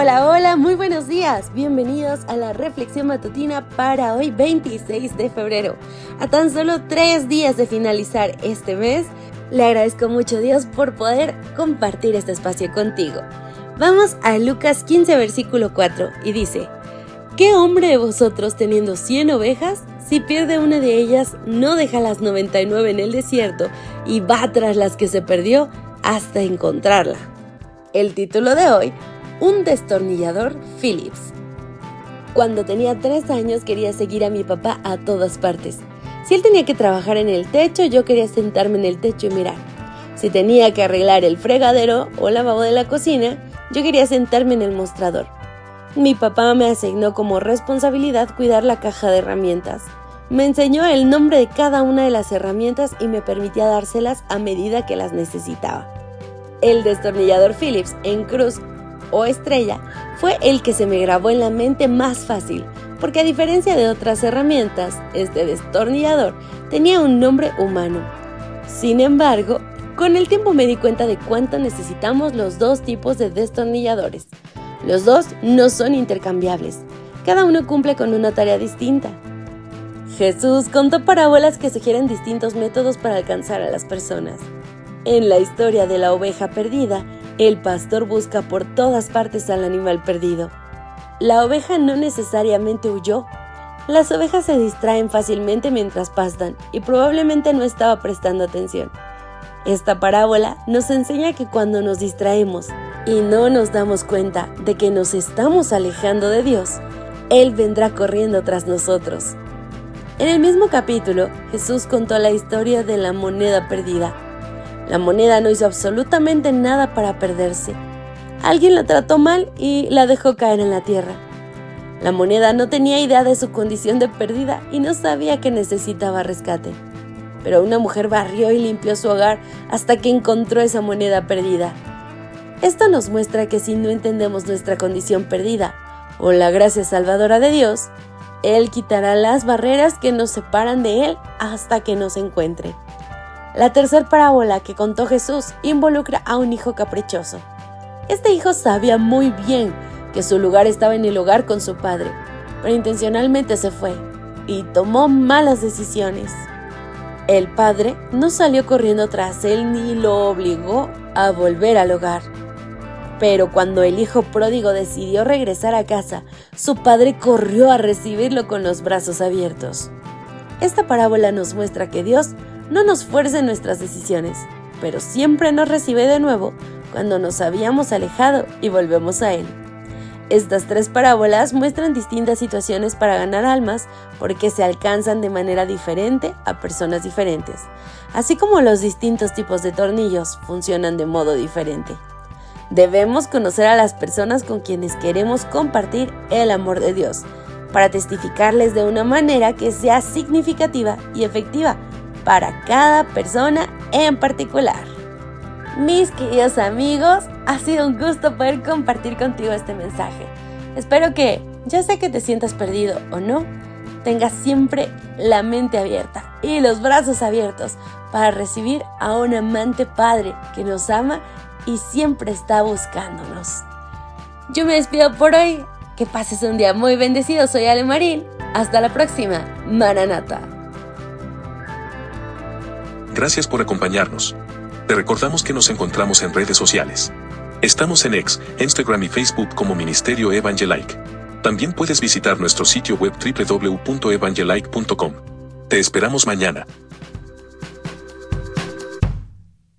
Hola, hola, muy buenos días. Bienvenidos a la reflexión matutina para hoy 26 de febrero. A tan solo tres días de finalizar este mes, le agradezco mucho a Dios por poder compartir este espacio contigo. Vamos a Lucas 15 versículo 4 y dice, ¿qué hombre de vosotros teniendo 100 ovejas, si pierde una de ellas, no deja las 99 en el desierto y va tras las que se perdió hasta encontrarla? El título de hoy un destornillador Phillips. Cuando tenía tres años quería seguir a mi papá a todas partes. Si él tenía que trabajar en el techo, yo quería sentarme en el techo y mirar. Si tenía que arreglar el fregadero o lavabo de la cocina, yo quería sentarme en el mostrador. Mi papá me asignó como responsabilidad cuidar la caja de herramientas. Me enseñó el nombre de cada una de las herramientas y me permitía dárselas a medida que las necesitaba. El destornillador Phillips en cruz o estrella fue el que se me grabó en la mente más fácil, porque a diferencia de otras herramientas, este destornillador tenía un nombre humano. Sin embargo, con el tiempo me di cuenta de cuánto necesitamos los dos tipos de destornilladores. Los dos no son intercambiables, cada uno cumple con una tarea distinta. Jesús contó parábolas que sugieren distintos métodos para alcanzar a las personas. En la historia de la oveja perdida, el pastor busca por todas partes al animal perdido. La oveja no necesariamente huyó. Las ovejas se distraen fácilmente mientras pastan y probablemente no estaba prestando atención. Esta parábola nos enseña que cuando nos distraemos y no nos damos cuenta de que nos estamos alejando de Dios, Él vendrá corriendo tras nosotros. En el mismo capítulo, Jesús contó la historia de la moneda perdida la moneda no hizo absolutamente nada para perderse. Alguien la trató mal y la dejó caer en la tierra. La moneda no tenía idea de su condición de perdida y no sabía que necesitaba rescate. Pero una mujer barrió y limpió su hogar hasta que encontró esa moneda perdida. Esto nos muestra que si no entendemos nuestra condición perdida o la gracia salvadora de Dios, Él quitará las barreras que nos separan de Él hasta que nos encuentre. La tercera parábola que contó Jesús involucra a un hijo caprichoso. Este hijo sabía muy bien que su lugar estaba en el hogar con su padre, pero intencionalmente se fue y tomó malas decisiones. El padre no salió corriendo tras él ni lo obligó a volver al hogar. Pero cuando el hijo pródigo decidió regresar a casa, su padre corrió a recibirlo con los brazos abiertos. Esta parábola nos muestra que Dios no nos fuerce nuestras decisiones, pero siempre nos recibe de nuevo cuando nos habíamos alejado y volvemos a Él. Estas tres parábolas muestran distintas situaciones para ganar almas porque se alcanzan de manera diferente a personas diferentes, así como los distintos tipos de tornillos funcionan de modo diferente. Debemos conocer a las personas con quienes queremos compartir el amor de Dios, para testificarles de una manera que sea significativa y efectiva para cada persona en particular. Mis queridos amigos, ha sido un gusto poder compartir contigo este mensaje. Espero que, ya sea que te sientas perdido o no, tengas siempre la mente abierta y los brazos abiertos para recibir a un amante padre que nos ama y siempre está buscándonos. Yo me despido por hoy. Que pases un día muy bendecido. Soy Ale Marín. Hasta la próxima. Maranata. Gracias por acompañarnos. Te recordamos que nos encontramos en redes sociales. Estamos en X, Instagram y Facebook como Ministerio Evangelike. También puedes visitar nuestro sitio web www.evangelike.com. Te esperamos mañana.